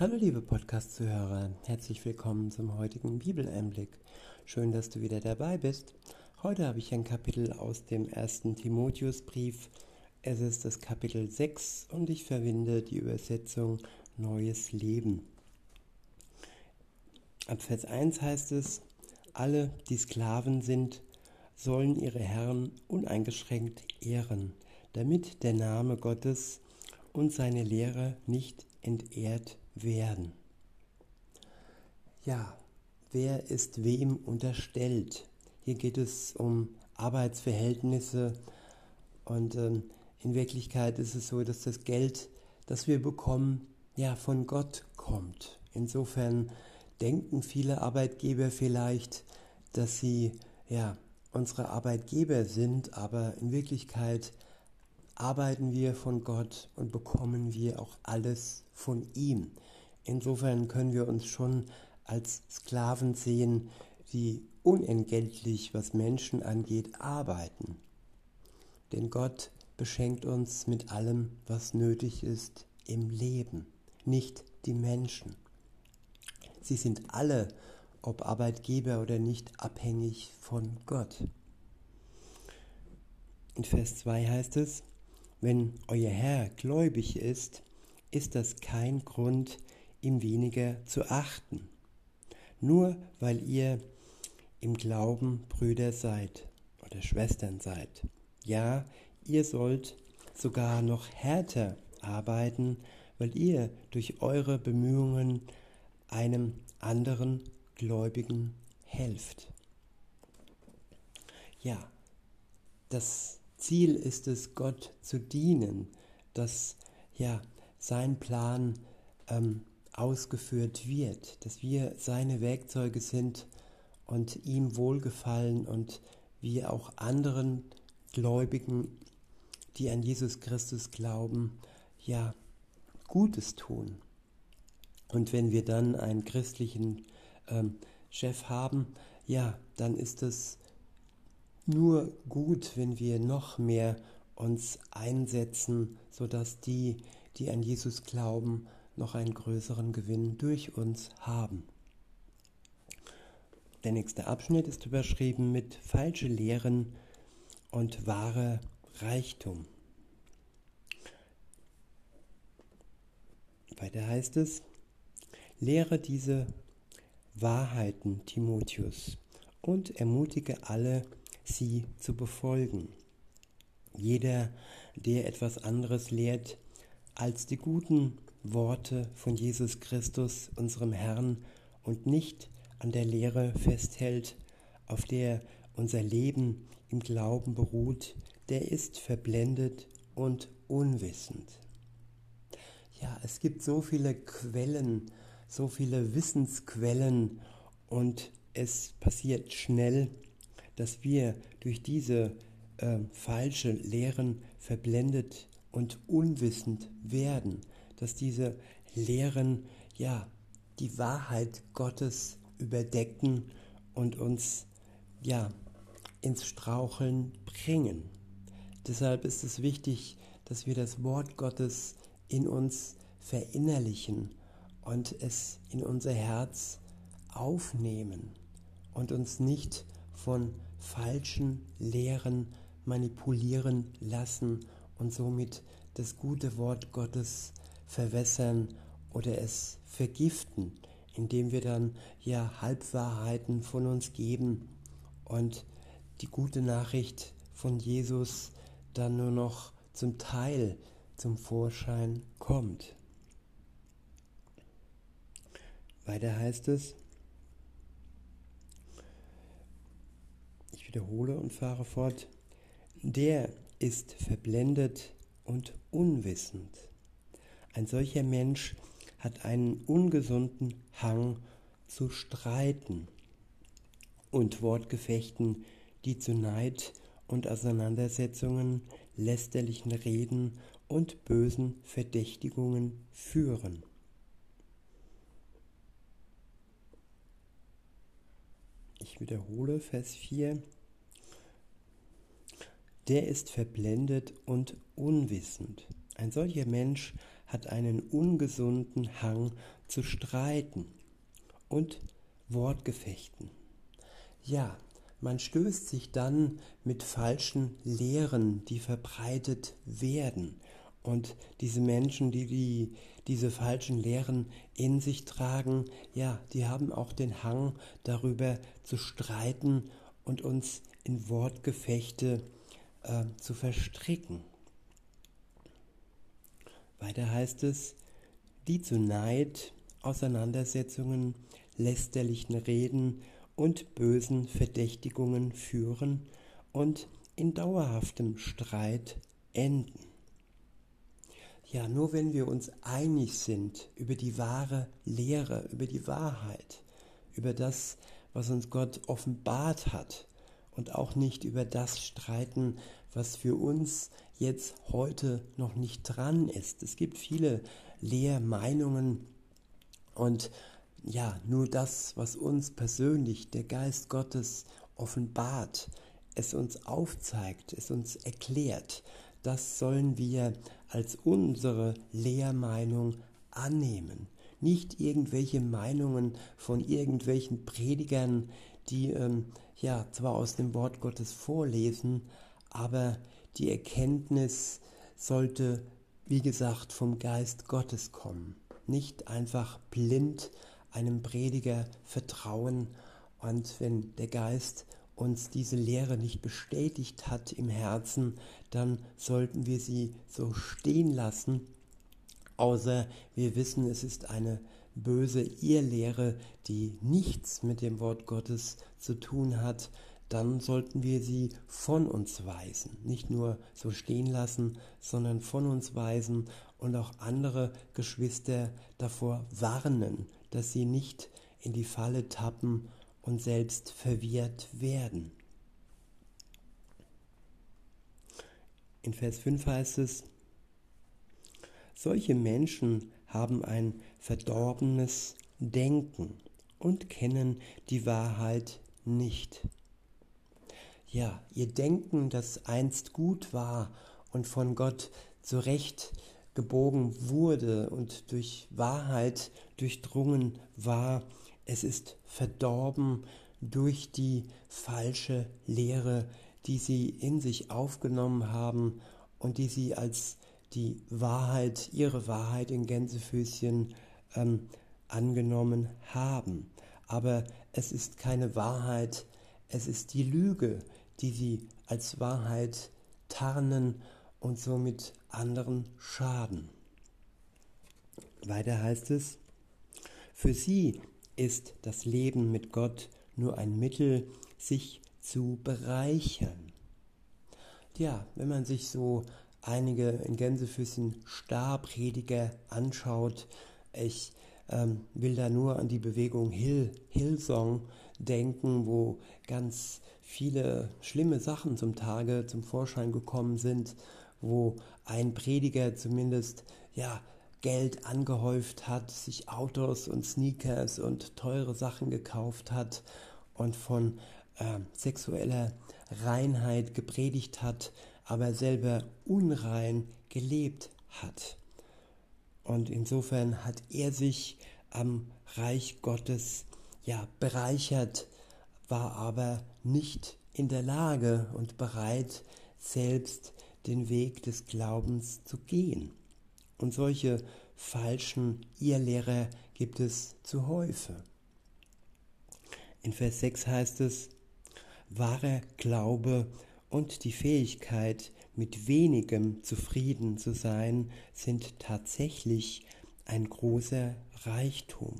Hallo liebe Podcast-Zuhörer, herzlich willkommen zum heutigen Bibeleinblick. Schön, dass du wieder dabei bist. Heute habe ich ein Kapitel aus dem ersten Timotheusbrief. Es ist das Kapitel 6 und ich verwende die Übersetzung Neues Leben. Ab Vers 1 heißt es, alle, die Sklaven sind, sollen ihre Herren uneingeschränkt ehren, damit der Name Gottes und seine Lehre nicht entehrt werden. Ja, wer ist wem unterstellt? Hier geht es um Arbeitsverhältnisse und ähm, in Wirklichkeit ist es so, dass das Geld, das wir bekommen, ja von Gott kommt. Insofern denken viele Arbeitgeber vielleicht, dass sie ja unsere Arbeitgeber sind, aber in Wirklichkeit arbeiten wir von Gott und bekommen wir auch alles von ihm. Insofern können wir uns schon als Sklaven sehen, die unentgeltlich, was Menschen angeht, arbeiten. Denn Gott beschenkt uns mit allem, was nötig ist im Leben, nicht die Menschen. Sie sind alle, ob Arbeitgeber oder nicht, abhängig von Gott. In Vers 2 heißt es, wenn euer Herr gläubig ist, ist das kein Grund, ihm weniger zu achten, nur weil ihr im Glauben Brüder seid oder Schwestern seid. Ja, ihr sollt sogar noch härter arbeiten, weil ihr durch eure Bemühungen einem anderen Gläubigen helft. Ja, das Ziel ist es, Gott zu dienen, dass ja sein Plan ähm, ausgeführt wird, dass wir seine Werkzeuge sind und ihm wohlgefallen und wir auch anderen Gläubigen, die an Jesus Christus glauben, ja Gutes tun. Und wenn wir dann einen christlichen ähm, Chef haben, ja, dann ist es nur gut, wenn wir noch mehr uns einsetzen, sodass die, die an Jesus glauben, noch einen größeren Gewinn durch uns haben. Der nächste Abschnitt ist überschrieben mit falsche Lehren und wahre Reichtum. Weiter heißt es, lehre diese Wahrheiten, Timotheus, und ermutige alle, sie zu befolgen. Jeder, der etwas anderes lehrt als die guten Worte von Jesus Christus, unserem Herrn, und nicht an der Lehre festhält, auf der unser Leben im Glauben beruht, der ist verblendet und unwissend. Ja, es gibt so viele Quellen, so viele Wissensquellen und es passiert schnell, dass wir durch diese äh, falsche Lehren verblendet und unwissend werden, dass diese Lehren ja die Wahrheit Gottes überdecken und uns ja ins Straucheln bringen. Deshalb ist es wichtig, dass wir das Wort Gottes in uns verinnerlichen und es in unser Herz aufnehmen und uns nicht von falschen Lehren manipulieren lassen und somit das gute Wort Gottes verwässern oder es vergiften, indem wir dann ja Halbwahrheiten von uns geben und die gute Nachricht von Jesus dann nur noch zum Teil zum Vorschein kommt. Weiter heißt es, wiederhole und fahre fort, der ist verblendet und unwissend. Ein solcher Mensch hat einen ungesunden Hang zu Streiten und Wortgefechten, die zu Neid und Auseinandersetzungen, lästerlichen Reden und bösen Verdächtigungen führen. Ich wiederhole Vers 4 der ist verblendet und unwissend. Ein solcher Mensch hat einen ungesunden Hang zu streiten und Wortgefechten. Ja, man stößt sich dann mit falschen Lehren, die verbreitet werden. Und diese Menschen, die, die diese falschen Lehren in sich tragen, ja, die haben auch den Hang darüber zu streiten und uns in Wortgefechte äh, zu verstricken. Weiter heißt es, die zu Neid, Auseinandersetzungen, lästerlichen Reden und bösen Verdächtigungen führen und in dauerhaftem Streit enden. Ja, nur wenn wir uns einig sind über die wahre Lehre, über die Wahrheit, über das, was uns Gott offenbart hat und auch nicht über das streiten, was für uns jetzt heute noch nicht dran ist. Es gibt viele Lehrmeinungen und ja, nur das, was uns persönlich der Geist Gottes offenbart, es uns aufzeigt, es uns erklärt, das sollen wir als unsere Lehrmeinung annehmen. Nicht irgendwelche Meinungen von irgendwelchen Predigern, die ähm, ja zwar aus dem Wort Gottes vorlesen, aber die Erkenntnis sollte, wie gesagt, vom Geist Gottes kommen. Nicht einfach blind einem Prediger vertrauen und wenn der Geist uns diese Lehre nicht bestätigt hat im Herzen, dann sollten wir sie so stehen lassen, außer wir wissen, es ist eine böse Irrlehre, die nichts mit dem Wort Gottes zu tun hat, dann sollten wir sie von uns weisen. Nicht nur so stehen lassen, sondern von uns weisen und auch andere Geschwister davor warnen, dass sie nicht in die Falle tappen und selbst verwirrt werden. In Vers 5 heißt es, solche Menschen haben ein verdorbenes Denken und kennen die Wahrheit nicht. Ja, ihr Denken, das einst gut war und von Gott zurecht gebogen wurde und durch Wahrheit durchdrungen war, es ist verdorben durch die falsche Lehre, die sie in sich aufgenommen haben und die sie als die Wahrheit, ihre Wahrheit in Gänsefüßchen ähm, angenommen haben. Aber es ist keine Wahrheit, es ist die Lüge, die sie als Wahrheit tarnen und somit anderen schaden. Weiter heißt es, für sie ist das Leben mit Gott nur ein Mittel, sich zu bereichern. Ja, wenn man sich so einige in Gänsefüßen Starprediger anschaut, ich ähm, will da nur an die Bewegung Hill, Hillsong denken, wo ganz viele schlimme Sachen zum Tage zum Vorschein gekommen sind, wo ein Prediger zumindest ja Geld angehäuft hat, sich Autos und Sneakers und teure Sachen gekauft hat und von äh, sexueller Reinheit gepredigt hat, aber selber unrein gelebt hat. Und insofern hat er sich am Reich Gottes ja bereichert, war aber nicht in der Lage und bereit, selbst den Weg des Glaubens zu gehen. Und solche falschen Irrlehrer gibt es zuhäufe. In Vers 6 heißt es, wahrer Glaube und die Fähigkeit, mit wenigem zufrieden zu sein, sind tatsächlich ein großer Reichtum.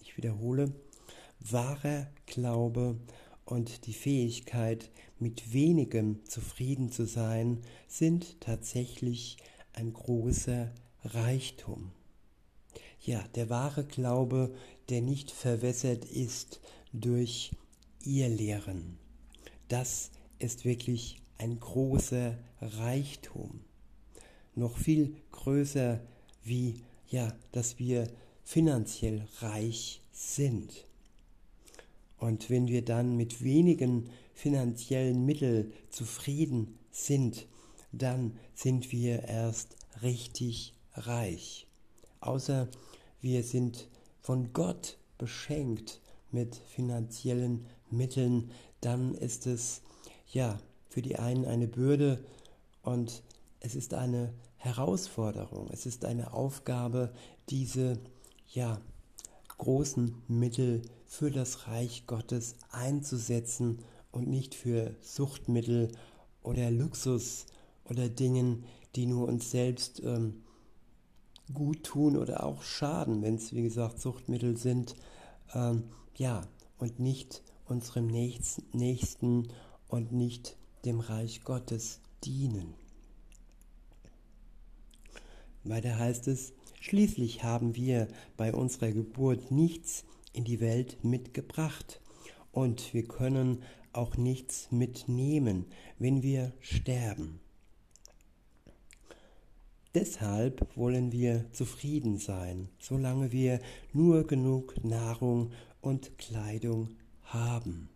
Ich wiederhole, wahrer Glaube und die Fähigkeit, mit wenigem zufrieden zu sein, sind tatsächlich ein großer Reichtum. Ja, der wahre Glaube, der nicht verwässert ist durch ihr Lehren. Das ist wirklich ein großer Reichtum. Noch viel größer wie, ja, dass wir finanziell reich sind. Und wenn wir dann mit wenigen finanziellen Mitteln zufrieden sind, dann sind wir erst richtig reich. Außer wir sind von Gott beschenkt mit finanziellen Mitteln, dann ist es ja für die einen eine Bürde und es ist eine Herausforderung, es ist eine Aufgabe, diese ja großen Mittel für das Reich Gottes einzusetzen und nicht für Suchtmittel oder Luxus oder Dingen, die nur uns selbst ähm, gut tun oder auch schaden, wenn es wie gesagt Suchtmittel sind, ähm, ja, und nicht unserem Nächsten und nicht dem Reich Gottes dienen. Weiter heißt es, schließlich haben wir bei unserer Geburt nichts in die Welt mitgebracht und wir können auch nichts mitnehmen, wenn wir sterben. Deshalb wollen wir zufrieden sein, solange wir nur genug Nahrung und Kleidung haben.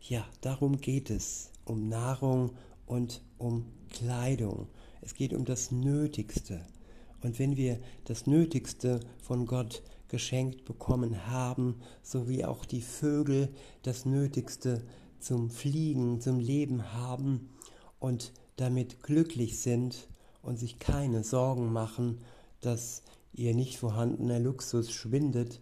Ja, darum geht es, um Nahrung und um Kleidung. Es geht um das Nötigste. Und wenn wir das Nötigste von Gott geschenkt bekommen haben, so wie auch die Vögel das Nötigste zum Fliegen, zum Leben haben und damit glücklich sind und sich keine Sorgen machen, dass ihr nicht vorhandener Luxus schwindet,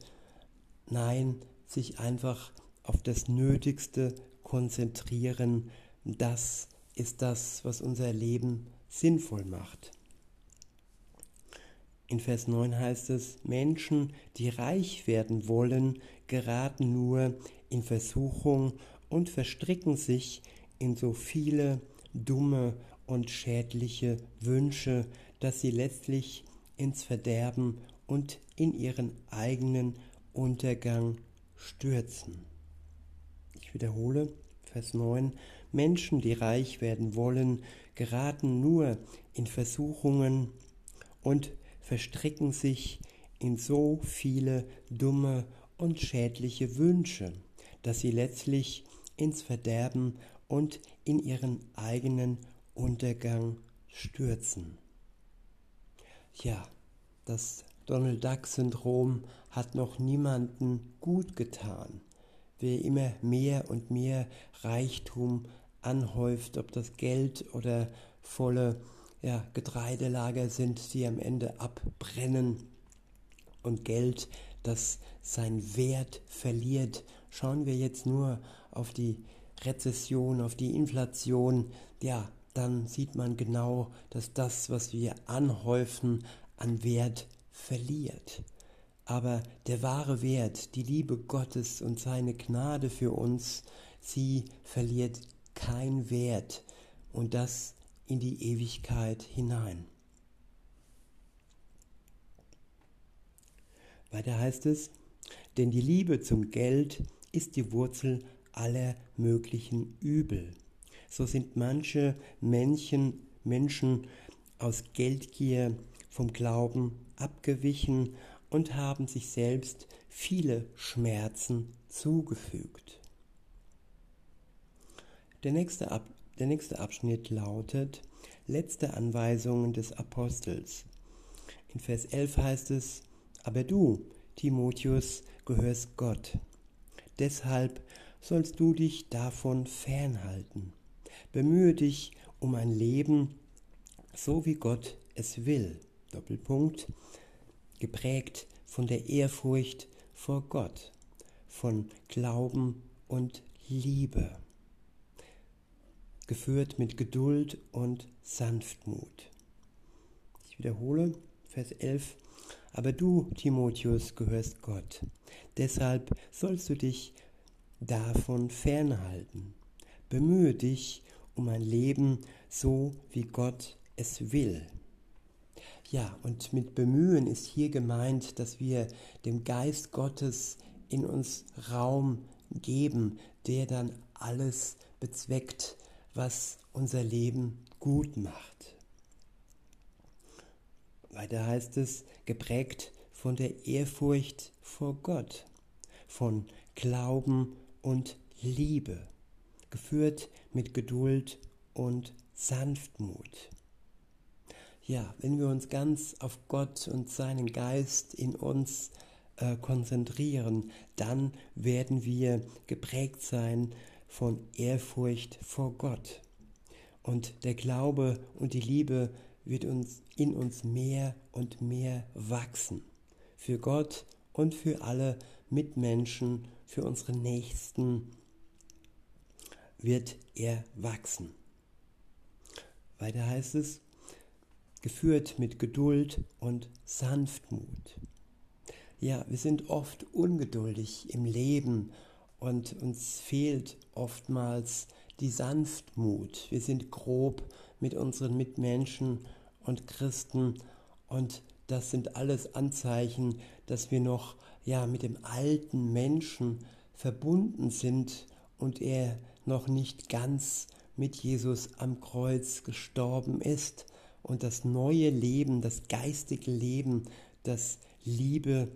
nein, sich einfach auf das Nötigste konzentrieren, das ist das, was unser Leben sinnvoll macht. In Vers 9 heißt es, Menschen, die reich werden wollen, geraten nur in Versuchung und verstricken sich in so viele dumme und schädliche Wünsche, dass sie letztlich ins Verderben und in ihren eigenen Untergang stürzen. Ich wiederhole, Vers 9, Menschen, die reich werden wollen, geraten nur in Versuchungen und verstricken sich in so viele dumme und schädliche Wünsche, dass sie letztlich ins Verderben und in ihren eigenen Untergang stürzen. Ja, das Donald Duck-Syndrom hat noch niemanden gut getan. Wer immer mehr und mehr Reichtum anhäuft, ob das Geld oder volle ja, Getreidelager sind, die am Ende abbrennen und Geld, das seinen Wert verliert. Schauen wir jetzt nur auf die Rezession, auf die Inflation, ja, dann sieht man genau, dass das, was wir anhäufen, an Wert verliert. Aber der wahre Wert, die Liebe Gottes und seine Gnade für uns, sie verliert kein Wert und das in die Ewigkeit hinein. Weiter heißt es, denn die Liebe zum Geld ist die Wurzel aller möglichen Übel. So sind manche Männchen, Menschen aus Geldgier vom Glauben abgewichen und haben sich selbst viele Schmerzen zugefügt. Der nächste, Ab der nächste Abschnitt lautet Letzte Anweisungen des Apostels. In Vers 11 heißt es, aber du, Timotheus, gehörst Gott. Deshalb sollst du dich davon fernhalten. Bemühe dich um ein Leben, so wie Gott es will. Doppelpunkt. Geprägt von der Ehrfurcht vor Gott, von Glauben und Liebe geführt mit Geduld und Sanftmut. Ich wiederhole, Vers 11. Aber du, Timotheus, gehörst Gott. Deshalb sollst du dich davon fernhalten. Bemühe dich um ein Leben so, wie Gott es will. Ja, und mit bemühen ist hier gemeint, dass wir dem Geist Gottes in uns Raum geben, der dann alles bezweckt, was unser Leben gut macht. Weiter heißt es, geprägt von der Ehrfurcht vor Gott, von Glauben und Liebe, geführt mit Geduld und Sanftmut. ja, wenn wir uns ganz auf Gott und seinen Geist in uns äh, konzentrieren, dann werden wir geprägt sein von Ehrfurcht vor Gott. Und der Glaube und die Liebe wird uns in uns mehr und mehr wachsen. Für Gott und für alle Mitmenschen, für unsere Nächsten wird er wachsen. Weiter heißt es, geführt mit Geduld und Sanftmut. Ja, wir sind oft ungeduldig im Leben und uns fehlt oftmals die Sanftmut. Wir sind grob mit unseren Mitmenschen und Christen und das sind alles Anzeichen, dass wir noch ja mit dem alten Menschen verbunden sind und er noch nicht ganz mit Jesus am Kreuz gestorben ist und das neue Leben, das geistige Leben, das Liebe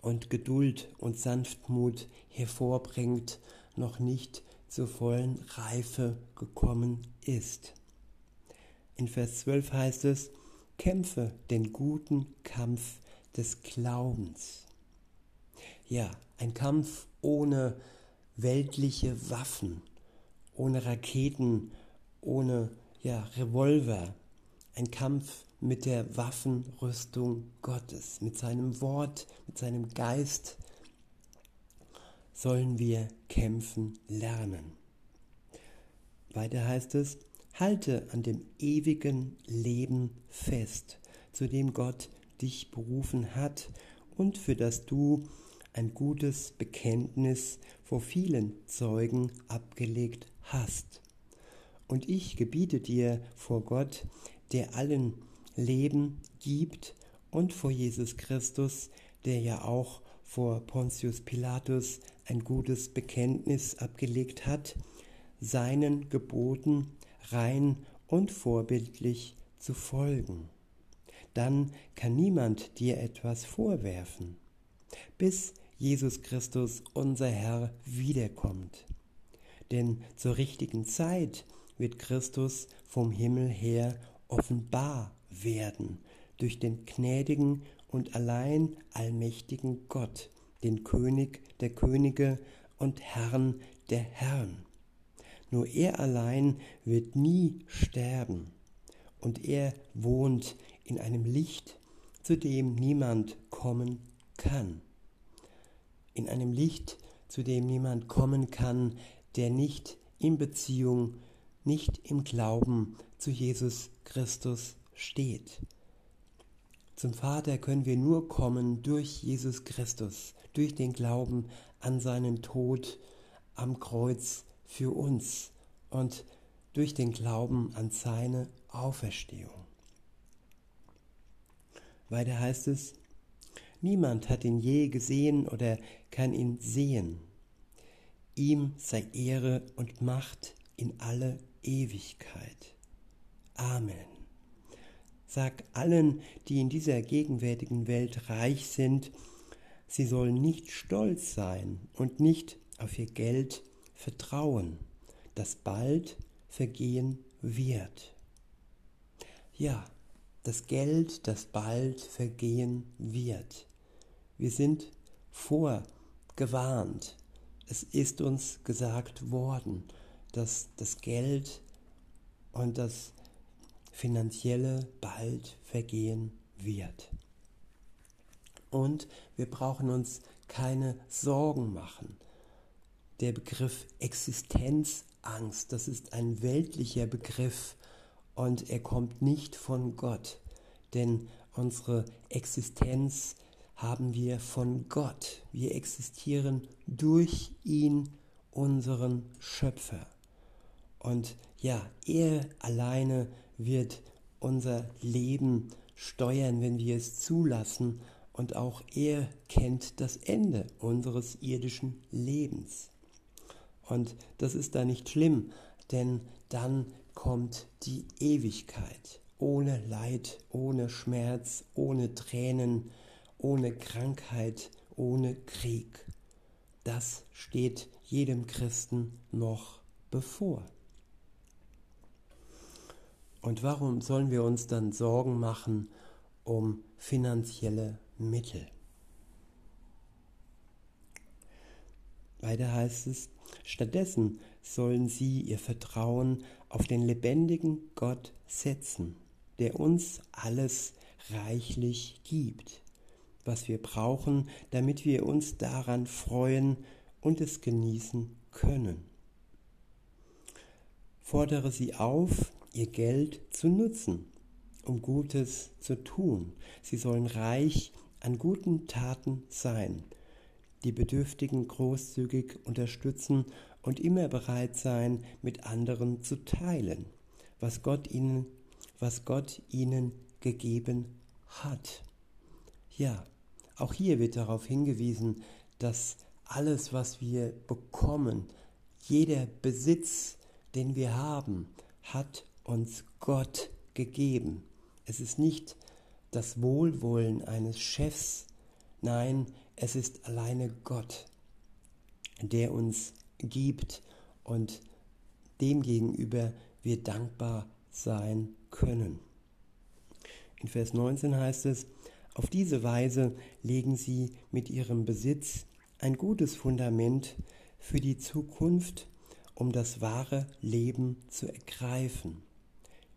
und Geduld und Sanftmut hervorbringt, noch nicht zur vollen Reife gekommen ist. In Vers 12 heißt es, kämpfe den guten Kampf des Glaubens. Ja, ein Kampf ohne weltliche Waffen, ohne Raketen, ohne ja, Revolver. Ein Kampf mit der Waffenrüstung Gottes, mit seinem Wort, mit seinem Geist sollen wir kämpfen lernen. Weiter heißt es, halte an dem ewigen Leben fest, zu dem Gott dich berufen hat und für das du ein gutes Bekenntnis vor vielen Zeugen abgelegt hast. Und ich gebiete dir vor Gott, der allen Leben gibt, und vor Jesus Christus, der ja auch vor Pontius Pilatus ein gutes Bekenntnis abgelegt hat, seinen Geboten rein und vorbildlich zu folgen. Dann kann niemand dir etwas vorwerfen, bis Jesus Christus, unser Herr, wiederkommt. Denn zur richtigen Zeit wird Christus vom Himmel her offenbar werden durch den gnädigen und allein allmächtigen Gott, den König der Könige und Herrn der Herren. Nur er allein wird nie sterben, und er wohnt in einem Licht, zu dem niemand kommen kann in einem Licht, zu dem niemand kommen kann, der nicht in Beziehung, nicht im Glauben zu Jesus Christus steht. Zum Vater können wir nur kommen durch Jesus Christus, durch den Glauben an seinen Tod am Kreuz für uns und durch den Glauben an seine Auferstehung. Weiter heißt es, Niemand hat ihn je gesehen oder kann ihn sehen. Ihm sei Ehre und Macht in alle Ewigkeit. Amen. Sag allen, die in dieser gegenwärtigen Welt reich sind, sie sollen nicht stolz sein und nicht auf ihr Geld vertrauen, das bald vergehen wird. Ja, das Geld, das bald vergehen wird. Wir sind vorgewarnt. Es ist uns gesagt worden, dass das Geld und das Finanzielle bald vergehen wird. Und wir brauchen uns keine Sorgen machen. Der Begriff Existenzangst, das ist ein weltlicher Begriff und er kommt nicht von Gott, denn unsere Existenz haben wir von Gott. Wir existieren durch ihn, unseren Schöpfer. Und ja, er alleine wird unser Leben steuern, wenn wir es zulassen. Und auch er kennt das Ende unseres irdischen Lebens. Und das ist da nicht schlimm, denn dann kommt die Ewigkeit ohne Leid, ohne Schmerz, ohne Tränen, ohne Krankheit, ohne Krieg. Das steht jedem Christen noch bevor. Und warum sollen wir uns dann Sorgen machen um finanzielle Mittel? Weiter heißt es, stattdessen sollen sie ihr Vertrauen auf den lebendigen Gott setzen, der uns alles reichlich gibt, was wir brauchen, damit wir uns daran freuen und es genießen können. Fordere sie auf, ihr Geld zu nutzen, um Gutes zu tun. Sie sollen reich an guten Taten sein, die Bedürftigen großzügig unterstützen und immer bereit sein, mit anderen zu teilen, was Gott ihnen, was Gott ihnen gegeben hat. Ja, auch hier wird darauf hingewiesen, dass alles, was wir bekommen, jeder Besitz, den wir haben, hat uns Gott gegeben. Es ist nicht das Wohlwollen eines Chefs, nein, es ist alleine Gott, der uns gibt und demgegenüber wir dankbar sein können. In Vers 19 heißt es, auf diese Weise legen sie mit ihrem Besitz ein gutes Fundament für die Zukunft, um das wahre Leben zu ergreifen.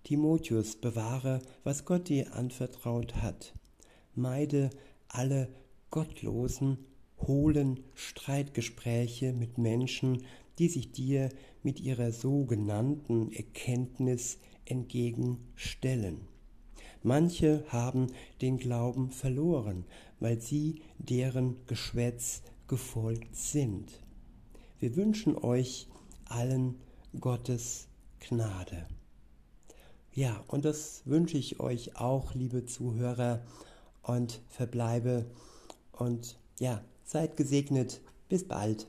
Timotheus, bewahre, was Gott dir anvertraut hat. Meide alle gottlosen, hohlen Streitgespräche mit Menschen, die sich dir mit ihrer sogenannten Erkenntnis entgegenstellen. Manche haben den Glauben verloren, weil sie deren Geschwätz gefolgt sind. Wir wünschen euch allen Gottes Gnade. Ja, und das wünsche ich euch auch, liebe Zuhörer, und verbleibe und ja, seid gesegnet. Bis bald.